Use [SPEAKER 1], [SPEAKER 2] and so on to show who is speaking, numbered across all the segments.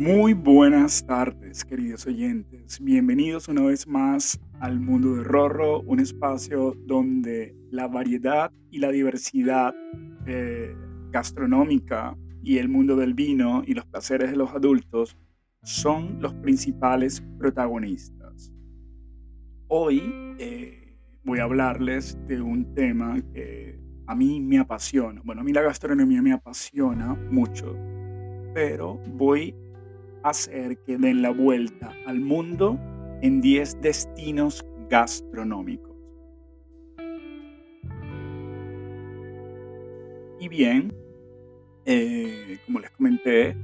[SPEAKER 1] Muy buenas tardes, queridos oyentes. Bienvenidos una vez más al mundo de Rorro, un espacio donde la variedad y la diversidad eh, gastronómica y el mundo del vino y los placeres de los adultos son los principales protagonistas. Hoy eh, voy a hablarles de un tema que a mí me apasiona. Bueno, a mí la gastronomía me apasiona mucho, pero voy hacer que den la vuelta al mundo en 10 destinos gastronómicos. Y bien, eh, como les comenté,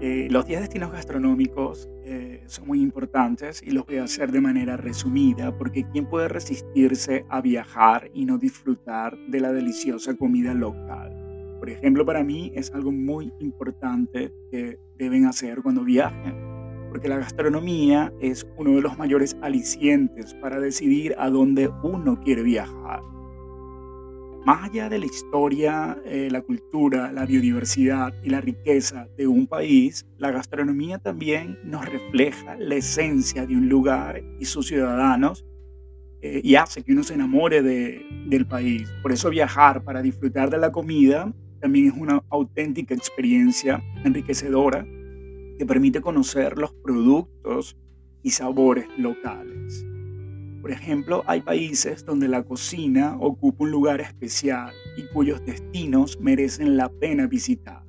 [SPEAKER 1] eh, los 10 destinos gastronómicos eh, son muy importantes y los voy a hacer de manera resumida porque ¿quién puede resistirse a viajar y no disfrutar de la deliciosa comida local? Por ejemplo, para mí es algo muy importante que deben hacer cuando viajen, porque la gastronomía es uno de los mayores alicientes para decidir a dónde uno quiere viajar. Más allá de la historia, eh, la cultura, la biodiversidad y la riqueza de un país, la gastronomía también nos refleja la esencia de un lugar y sus ciudadanos eh, y hace que uno se enamore de, del país. Por eso viajar para disfrutar de la comida también es una auténtica experiencia enriquecedora que permite conocer los productos y sabores locales. Por ejemplo, hay países donde la cocina ocupa un lugar especial y cuyos destinos merecen la pena visitar.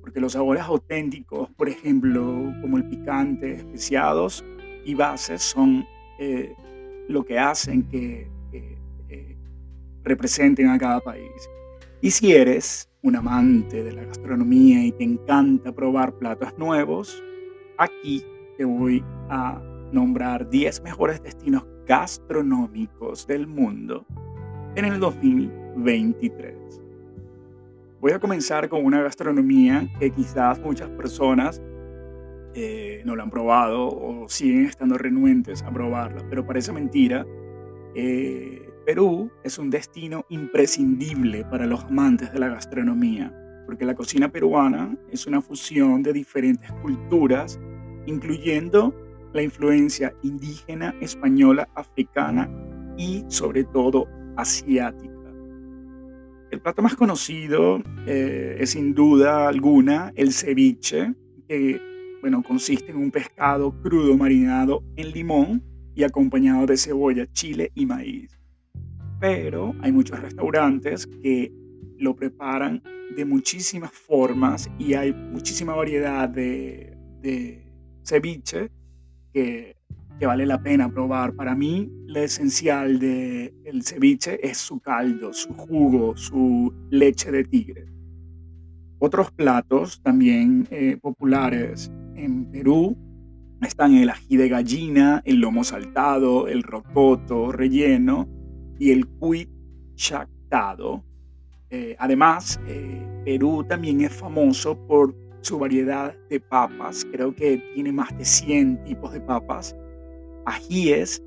[SPEAKER 1] Porque los sabores auténticos, por ejemplo, como el picante, especiados y bases, son eh, lo que hacen que representen a cada país. Y si eres un amante de la gastronomía y te encanta probar platos nuevos, aquí te voy a nombrar 10 mejores destinos gastronómicos del mundo en el 2023. Voy a comenzar con una gastronomía que quizás muchas personas eh, no la han probado o siguen estando renuentes a probarla, pero parece mentira. Eh, Perú es un destino imprescindible para los amantes de la gastronomía, porque la cocina peruana es una fusión de diferentes culturas, incluyendo la influencia indígena, española, africana y sobre todo asiática. El plato más conocido eh, es sin duda alguna el ceviche, que bueno, consiste en un pescado crudo marinado en limón y acompañado de cebolla, chile y maíz pero hay muchos restaurantes que lo preparan de muchísimas formas y hay muchísima variedad de, ceviche que, vale la pena probar. Para mí, lo esencial del el ceviche es su caldo, su jugo, su leche de tigre. Otros platos también eh, populares en Perú están el ají de gallina, el lomo saltado, el rocoto relleno y el cuy chactado. Eh, además, eh, Perú también es famoso por su variedad de papas. Creo que tiene más de 100 tipos de papas, ajíes,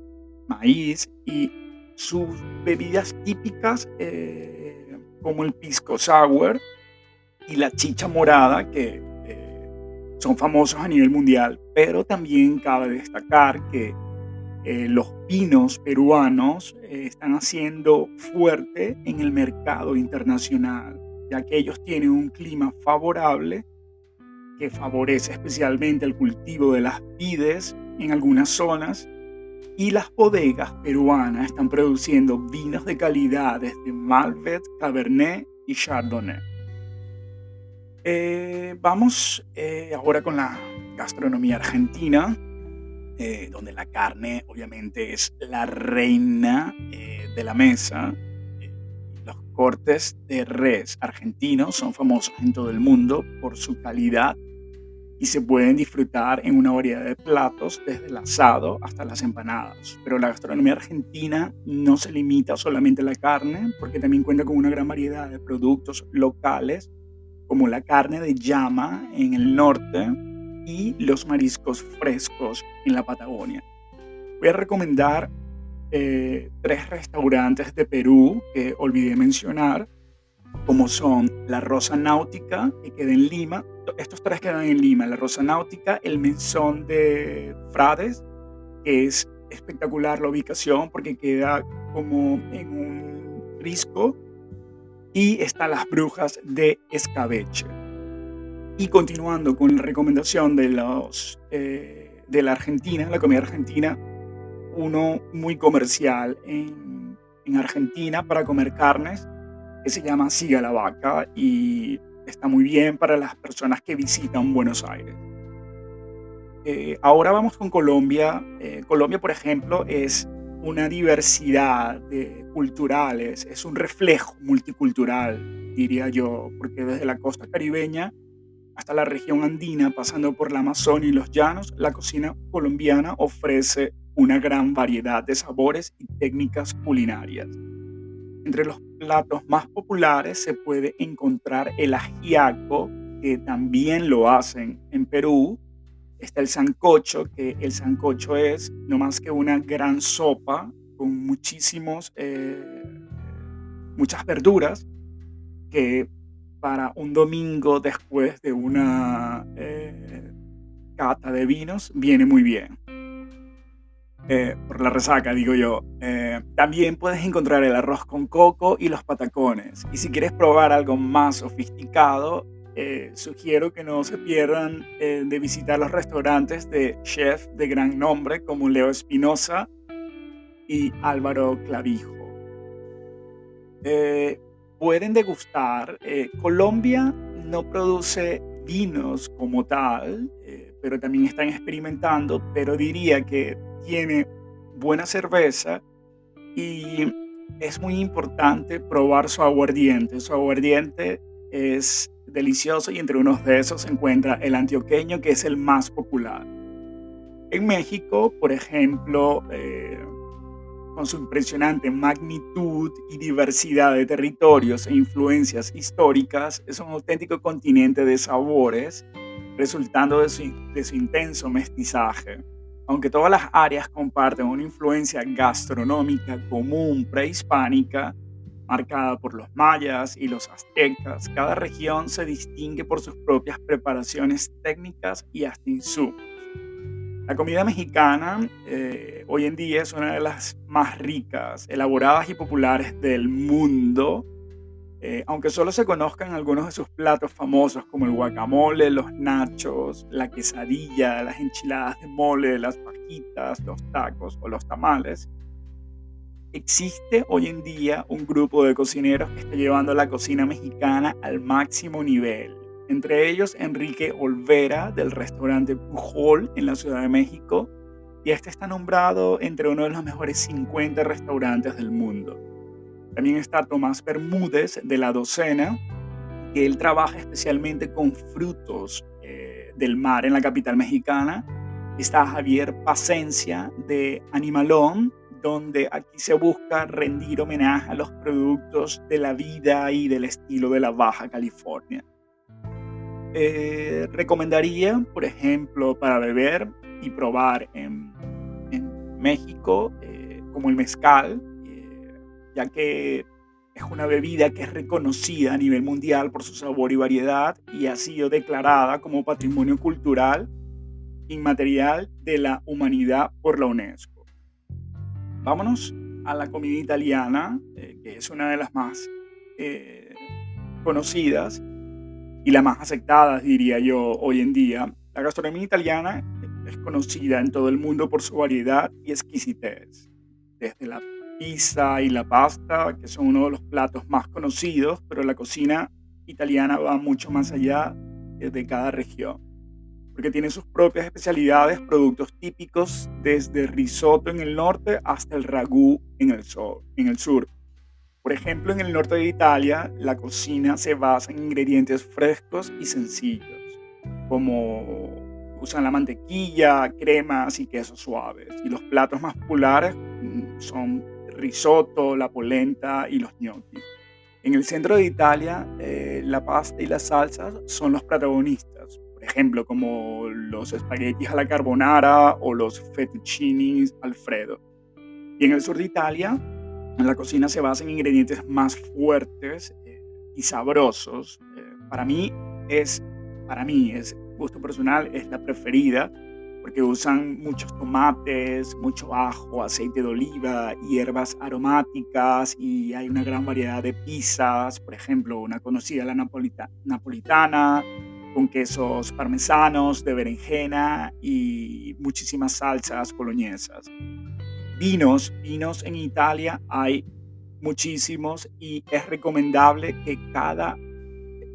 [SPEAKER 1] maíz y sus bebidas típicas eh, como el pisco sour y la chicha morada que son famosos a nivel mundial. Pero también cabe destacar que eh, los vinos peruanos eh, están haciendo fuerte en el mercado internacional, ya que ellos tienen un clima favorable que favorece especialmente el cultivo de las vides en algunas zonas y las bodegas peruanas están produciendo vinos de calidad desde Malbec, Cabernet y Chardonnay. Eh, vamos ahora con la gastronomía argentina. Eh, donde la carne obviamente es la reina eh, de la mesa. Los cortes de res argentinos son famosos en todo el mundo por su calidad y se pueden disfrutar en una variedad de platos, desde el asado hasta las empanadas. Pero la gastronomía argentina no se limita solamente a la carne, porque también cuenta con una gran variedad de productos locales, como la carne de llama en el norte, y los mariscos frescos en la Patagonia. Voy a recomendar eh, tres restaurantes de Perú que olvidé mencionar. como son la Rosa Náutica, que queda en Lima. Estos tres quedan en Lima, la Rosa Náutica, el Menzón de Frades, que es espectacular la ubicación porque queda como en un risco, y están las Brujas de Escabeche. Y continuando con la recomendación de, los, eh, de la Argentina, la comida argentina, uno muy comercial en, en Argentina para comer carnes, que se llama Siga la Vaca y está muy bien para las personas que visitan Buenos Aires. Eh, ahora vamos con Colombia. Eh, Colombia, por ejemplo, es una diversidad de culturales, es un reflejo multicultural, diría yo, porque desde la costa caribeña hasta la región andina, pasando por la Amazonia y los llanos, la cocina colombiana ofrece una gran variedad de sabores y técnicas culinarias. Entre los platos más populares se puede encontrar el ajiaco, que también lo hacen en Perú. Está el sancocho, que el sancocho es no más que una gran sopa con muchísimos, eh, muchas verduras que para un domingo después de una eh, cata de vinos viene muy bien. Eh, por la resaca, digo yo. Eh, también puedes encontrar el arroz con coco y los patacones. Y si quieres probar algo más sofisticado, sugiero que no se pierdan de visitar los restaurantes de chef de gran nombre como Leo Espinosa y Álvaro Clavijo pueden degustar. Eh, Colombia no produce vinos como tal, eh, pero también están experimentando, pero diría que tiene buena cerveza y es muy importante probar su aguardiente. Su aguardiente es delicioso y entre unos de esos se encuentra el antioqueño, que es el más popular. En México, por ejemplo, eh, con su impresionante magnitud y diversidad de territorios e influencias históricas, es un auténtico continente de sabores, resultando de su, de su intenso mestizaje. Aunque todas las áreas comparten una influencia gastronómica común prehispánica, marcada por los mayas y los aztecas, cada región se distingue por sus propias preparaciones técnicas y hasta insumos. La comida mexicana eh, hoy en día es una de las más ricas, elaboradas y populares del mundo, eh, aunque solo se conozcan algunos de sus platos famosos como el guacamole, los nachos, la quesadilla, las enchiladas de mole, las fajitas, los tacos o los tamales. Existe hoy en día un grupo de cocineros que está llevando la cocina mexicana al máximo nivel entre ellos Enrique Olvera del restaurante Pujol en la Ciudad de México, y este está nombrado entre uno de los mejores 50 restaurantes del mundo. También está Tomás Bermúdez de La Docena, que él trabaja especialmente con frutos eh, del mar en la capital mexicana. Está Javier Pacencia de Animalón, donde aquí se busca rendir homenaje a los productos de la vida y del estilo de la Baja California. Eh, recomendaría, por ejemplo, para beber y probar en, México, eh, como el mezcal, eh, ya que es una bebida que es reconocida a nivel mundial por su sabor y variedad y ha sido declarada como patrimonio cultural inmaterial de la humanidad por la UNESCO. Vámonos a la comida italiana, que es una de las más conocidas y la más aceptada, diría yo, hoy en día. La gastronomía italiana es conocida en todo el mundo por su variedad y exquisitez. Desde la pizza y la pasta, que son uno de los platos más conocidos, pero la cocina italiana va mucho más allá de cada región, porque tiene sus propias especialidades, productos típicos, desde risotto en el norte hasta el ragú en el, en el sur por ejemplo, en el norte de Italia, la cocina se basa en ingredientes frescos y sencillos, como usan la mantequilla, cremas y quesos suaves. Y los platos más populares mm, son risotto, la polenta y los gnocchi. En el centro de Italia, eh, la pasta y las salsas son los protagonistas, por ejemplo, como los espaguetis a la carbonara o los fettuccini alfredo. Y en el sur de Italia, la cocina se basa en ingredientes más fuertes eh, y sabrosos. Eh, para mí es, para mí es gusto personal, es la preferida porque usan muchos tomates, mucho ajo, aceite de oliva, hierbas aromáticas y hay una gran variedad de pizzas, por ejemplo, una conocida, la napolitana, con quesos parmesanos, de berenjena y muchísimas salsas boloñesas. Vinos, vinos en Italia hay muchísimos y es recomendable que cada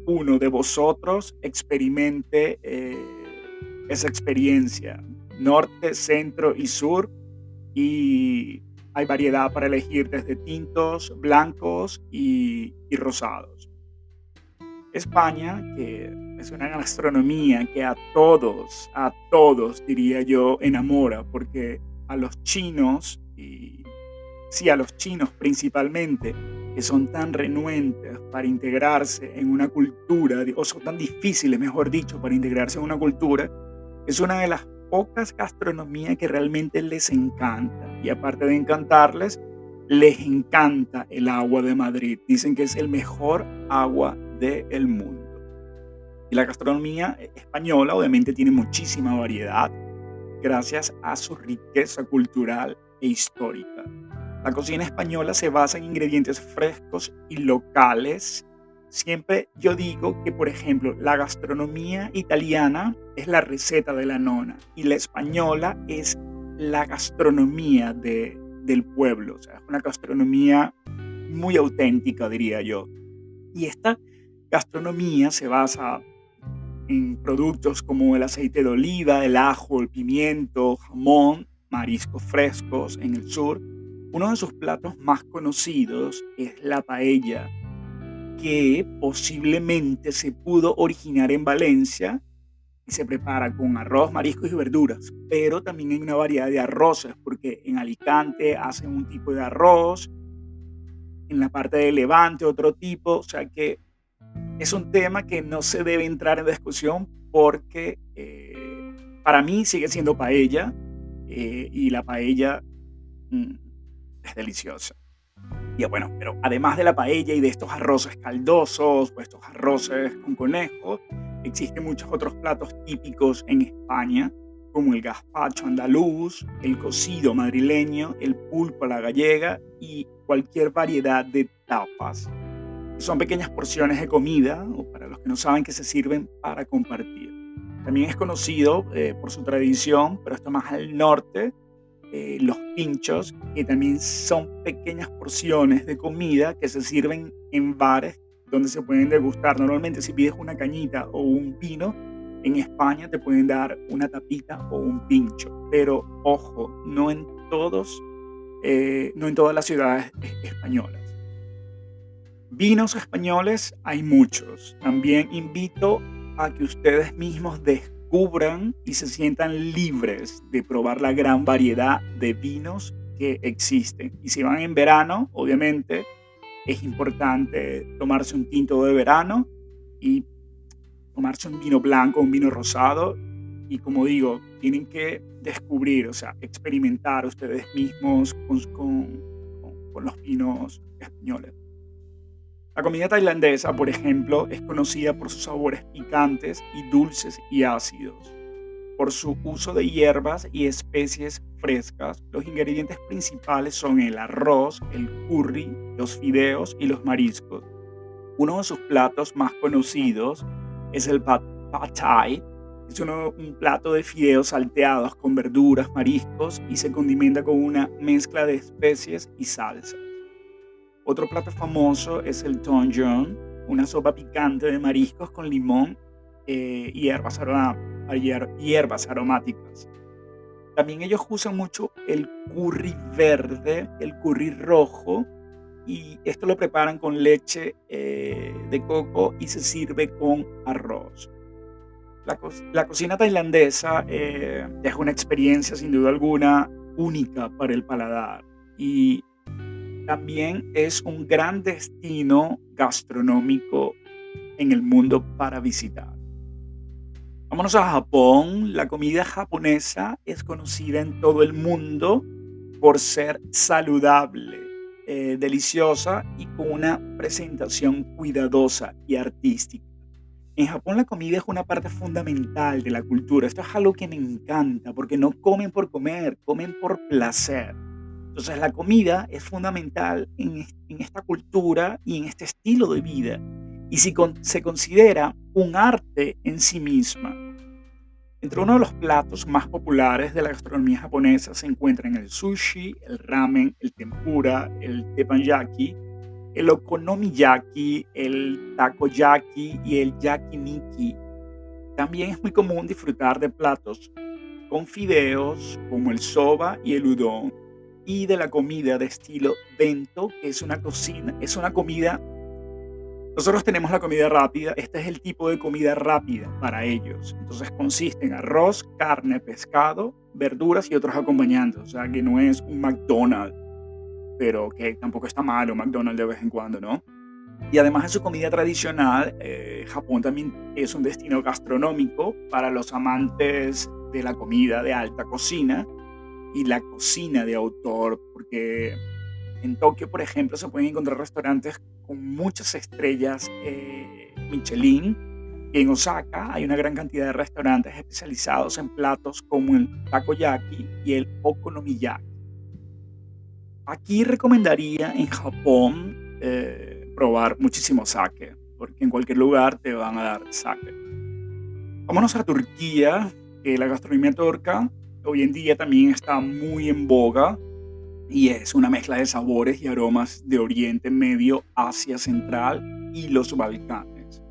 [SPEAKER 1] uno de vosotros experimente eh, esa experiencia, norte, centro y sur, y hay variedad para elegir desde tintos, blancos y, y rosados. España, que es una gastronomía que a todos, a todos diría yo, enamora, porque a los chinos, y sí, a los chinos principalmente, que son tan renuentes para integrarse en una cultura, o son tan difíciles, mejor dicho, para integrarse en una cultura, es una de las pocas gastronomías que realmente les encanta. Y aparte de encantarles, les encanta el agua de Madrid. Dicen que es el mejor agua del mundo. Y la gastronomía española obviamente tiene muchísima variedad gracias a su riqueza cultural e histórica. La cocina española se basa en ingredientes frescos y locales. Siempre yo digo que, por ejemplo, la gastronomía italiana es la receta de la nona y la española es la gastronomía de, del pueblo. O sea, es una gastronomía muy auténtica, diría yo. Y esta gastronomía se basa en productos como el aceite de oliva, el ajo, el pimiento, jamón, mariscos frescos en el sur. Uno de sus platos más conocidos es la paella, que posiblemente se pudo originar en Valencia y se prepara con arroz, mariscos y verduras, pero también hay una variedad de arroces, porque en Alicante hacen un tipo de arroz, en la parte de Levante otro tipo, o sea que es un tema que no se debe entrar en discusión porque eh, para mí sigue siendo paella eh, y la paella mm, es deliciosa. Y bueno, pero además de la paella y de estos arroces caldosos o estos arroces con conejo, existen muchos otros platos típicos en España, como el gazpacho andaluz, el cocido madrileño, el pulpo a la gallega y cualquier variedad de tapas. Son pequeñas porciones de comida, o para los que no saben, que se sirven para compartir. También es conocido eh, por su tradición, pero está más al norte, eh, los pinchos, que también son pequeñas porciones de comida que se sirven en bares donde se pueden degustar. Normalmente si pides una cañita o un vino, en España te pueden dar una tapita o un pincho. Pero ojo, no en todos, eh, no en todas las ciudades españolas. Vinos españoles hay muchos. También invito a que ustedes mismos descubran cubran y se sientan libres de probar la gran variedad de vinos que existen. Y si van en verano, obviamente es importante tomarse un tinto de verano y tomarse un vino blanco, un vino rosado. Y como digo, tienen que descubrir, o sea, experimentar ustedes mismos con los vinos españoles. La comida tailandesa, por ejemplo, es conocida por sus sabores picantes y dulces y ácidos. Por su uso de hierbas y especies frescas, los ingredientes principales son el arroz, el curry, los fideos y los mariscos. Uno de sus platos más conocidos es el pad, thai. Es un plato de fideos salteados con verduras, mariscos y se condimenta con una mezcla de especies y salsas. Otro plato famoso es el tonjon, una sopa picante de mariscos con limón eh, y hierbas, hierbas aromáticas. También ellos usan mucho el curry verde, el curry rojo, y esto lo preparan con leche eh, de coco y se sirve con arroz. La, cocina tailandesa eh, es una experiencia sin duda alguna única para el paladar y también es un gran destino gastronómico en el mundo para visitar. Vámonos a Japón. La comida japonesa es conocida en todo el mundo por ser saludable. eh, deliciosa y con una presentación cuidadosa y artística. En Japón la comida es una parte fundamental de la cultura. Esto es algo que me encanta porque no comen por comer, comen por placer. Entonces la comida es fundamental en, esta cultura y en este estilo de vida. Y si se considera un arte en sí misma. Entre uno de los platos más populares de la gastronomía japonesa se encuentran el sushi, el ramen, el tempura, el teppanyaki, el okonomiyaki, el takoyaki y el yakiniki. También es muy común disfrutar de platos con fideos como el soba y el udon y de la comida de estilo bento, que es una cocina, es una comida. Nosotros tenemos la comida rápida, este es el tipo de comida rápida para ellos. Entonces consiste en arroz, carne, pescado, verduras y otros acompañantes. O sea que no es un McDonald's, pero que tampoco está malo McDonald's de vez en cuando, ¿no? Y además de su comida tradicional, eh, Japón también es un destino gastronómico para los amantes de la comida de alta cocina y la cocina de autor, porque en Tokio, por ejemplo, se pueden encontrar restaurantes con muchas estrellas eh, Michelin. Y en Osaka hay una gran cantidad de restaurantes especializados en platos como el takoyaki y el okonomiyaki. Aquí recomendaría en Japón eh, probar muchísimo sake, porque en cualquier lugar te van a dar sake. Vámonos a Turquía, que la gastronomía turca hoy en día también está muy en boga y es una mezcla de sabores y aromas de Oriente Medio, Asia Central y los Balcanes.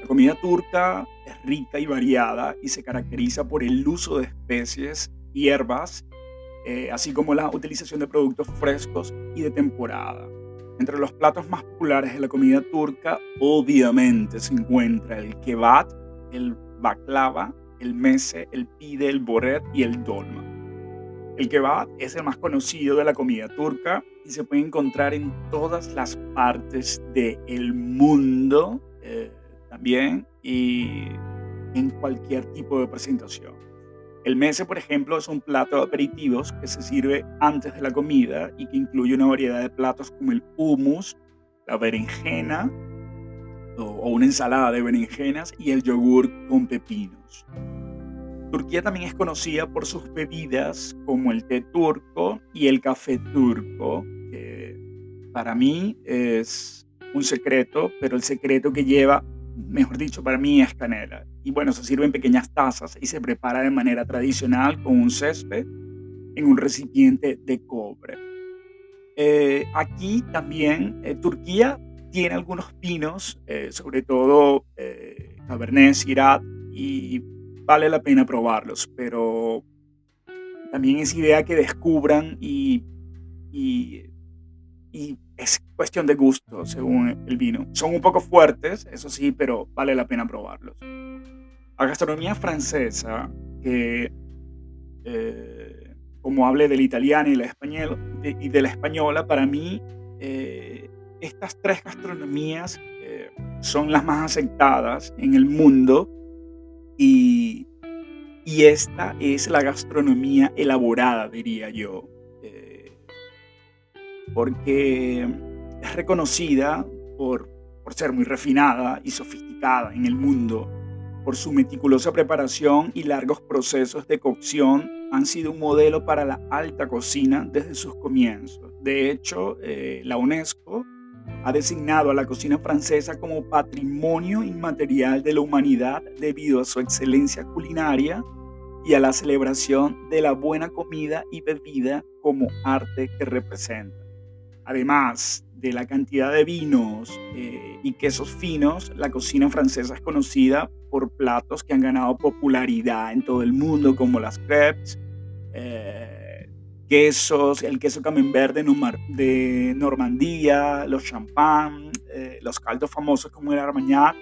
[SPEAKER 1] La comida turca es rica y variada y se caracteriza por el uso de especies, hierbas, eh, así como la utilización de productos frescos y de temporada. Entre los platos más populares de la comida turca, obviamente se encuentra el kebab, el baklava el mese, el pide, el boret y el dolma. El kebab es el más conocido de la comida turca y se puede encontrar en todas las partes del mundo eh, también y en cualquier tipo de presentación. El mese, por ejemplo, es un plato de aperitivos que se sirve antes de la comida y que incluye una variedad de platos como el hummus, la berenjena o una ensalada de berenjenas y el yogur con pepinos. Turquía también es conocida por sus bebidas como el té turco y el café turco, que para mí es un secreto, pero el secreto que lleva, mejor dicho, para mí es canela. Y bueno, se sirve en pequeñas tazas y se prepara de manera tradicional con un césped en un recipiente de cobre. Eh, aquí también eh, Turquía tiene algunos pinos, eh, sobre todo Cabernet, Syrah y vale la pena probarlos, pero también es idea que descubran y, y, es cuestión de gusto según el vino. Son un poco fuertes, eso sí, pero vale la pena probarlos. La gastronomía francesa, que eh, como hable del italiano y, la español, y de la española, para mí eh, estas tres gastronomías eh, son las más aceptadas en el mundo y, esta es la gastronomía elaborada, diría yo, eh, porque es reconocida por, ser muy refinada y sofisticada en el mundo, por su meticulosa preparación y largos procesos de cocción, han sido un modelo para la alta cocina desde sus comienzos. De hecho, eh, la UNESCO ha designado a la cocina francesa como patrimonio inmaterial de la humanidad debido a su excelencia culinaria y a la celebración de la buena comida y bebida como arte que representa. Además de la cantidad de vinos eh, y quesos finos, la cocina francesa es conocida por platos que han ganado popularidad en todo el mundo, como las crepes, eh, quesos, el queso camembert de, Normandía, los champán, eh, los caldos famosos como el armagnac.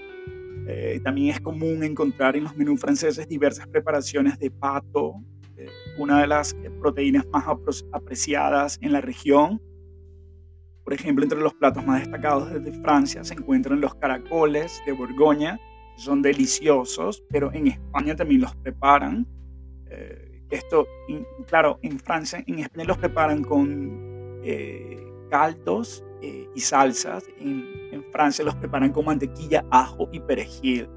[SPEAKER 1] Eh, también es común encontrar en los menús franceses diversas preparaciones de pato, eh, una de las proteínas más apreciadas en la región. Por ejemplo, entre los platos más destacados de Francia se encuentran los caracoles de Borgoña, que son deliciosos, pero en España también los preparan. Esto, claro, en Francia, en España los preparan con, eh, caldos eh, y salsas. En, Francia los preparan con mantequilla, ajo y perejil.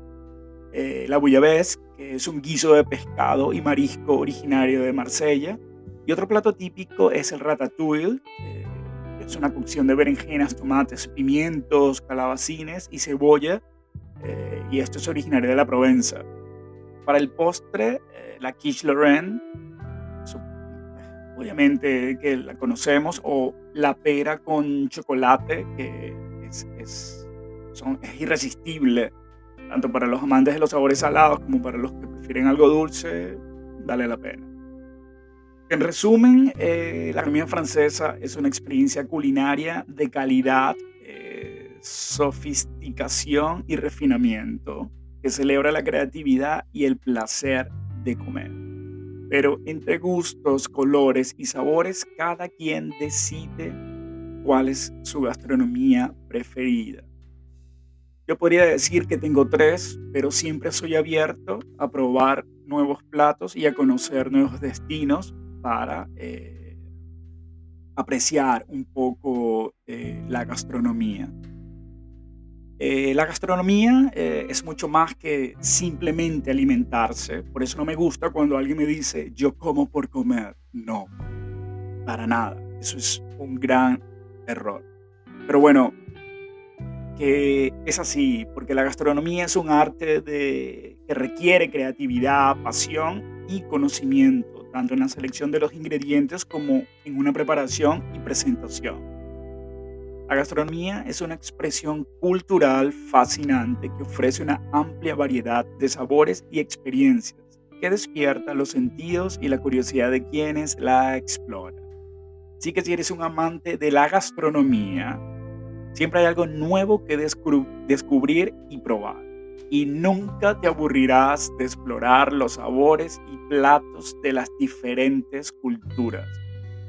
[SPEAKER 1] Eh, la bouillabaisse, que es un guiso de pescado y marisco originario de Marsella. Y otro plato típico es el ratatouille, eh, que es una cocción de berenjenas, tomates, pimientos, calabacines y cebolla. y esto es originario de la Provenza. Para el postre, la quiche Lorraine, obviamente que la conocemos, o la pera con chocolate, que es, es, son, es irresistible, tanto para los amantes de los sabores salados como para los que prefieren algo dulce, vale la pena. En resumen, eh, la comida francesa es una experiencia culinaria de calidad, eh, sofisticación y refinamiento que celebra la creatividad y el placer de comer. Pero entre gustos, colores y sabores, cada quien decide cuál es su gastronomía preferida. Yo podría decir que tengo tres, pero siempre soy abierto a probar nuevos platos y a conocer nuevos destinos para eh, apreciar un poco eh, la gastronomía. Eh, la gastronomía eh, es mucho más que simplemente alimentarse. Por eso no me gusta cuando alguien me dice, yo como por comer. No, para nada. Eso es un gran error. Pero bueno, que es así, porque la gastronomía es un arte que requiere creatividad, pasión y conocimiento, tanto en la selección de los ingredientes como en una preparación y presentación. La gastronomía es una expresión cultural fascinante que ofrece una amplia variedad de sabores y experiencias que despierta los sentidos y la curiosidad de quienes la exploran. Así que si eres un amante de la gastronomía, siempre hay algo nuevo que descubrir y probar. Y nunca te aburrirás de explorar los sabores y platos de las diferentes culturas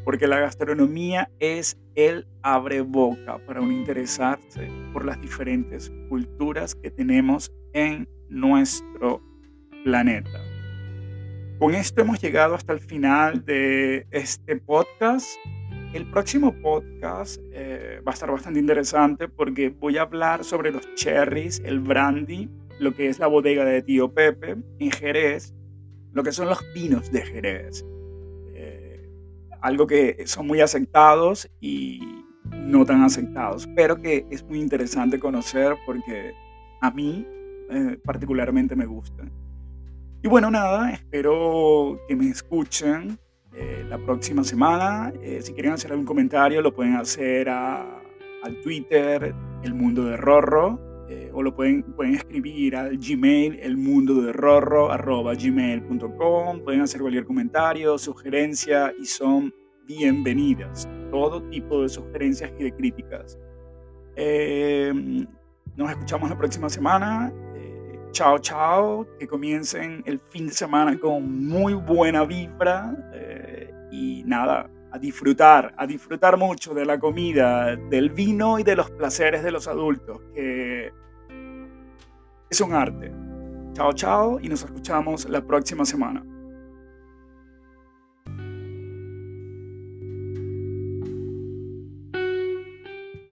[SPEAKER 1] porque la gastronomía es el abre boca para un interesarse por las diferentes culturas que tenemos en nuestro planeta. Con esto hemos llegado hasta el final de este podcast. El próximo podcast eh, va a estar bastante interesante porque voy a hablar sobre los cherries, el brandy, lo que es la bodega de Tío Pepe en Jerez, lo que son los vinos de Jerez algo que son muy aceptados y no tan aceptados, pero que es muy interesante conocer porque a mí eh, particularmente me gusta. Y bueno, nada, espero que me escuchen eh, la próxima semana. Eh, si quieren hacer algún comentario, lo pueden hacer a, al Twitter, El Mundo de Rorro, eh, o lo pueden, pueden escribir al Gmail, gmail.com Pueden hacer cualquier comentario, sugerencia y son bienvenidas. Todo tipo de sugerencias y de críticas. Em, nos escuchamos la próxima semana. Eh, chao, chao. Que comiencen el fin de semana con muy buena vibra. Eh, y nada, a disfrutar, a disfrutar mucho de la comida, del vino y de los placeres de los adultos, que es un arte. Chao, chao y nos escuchamos la próxima semana.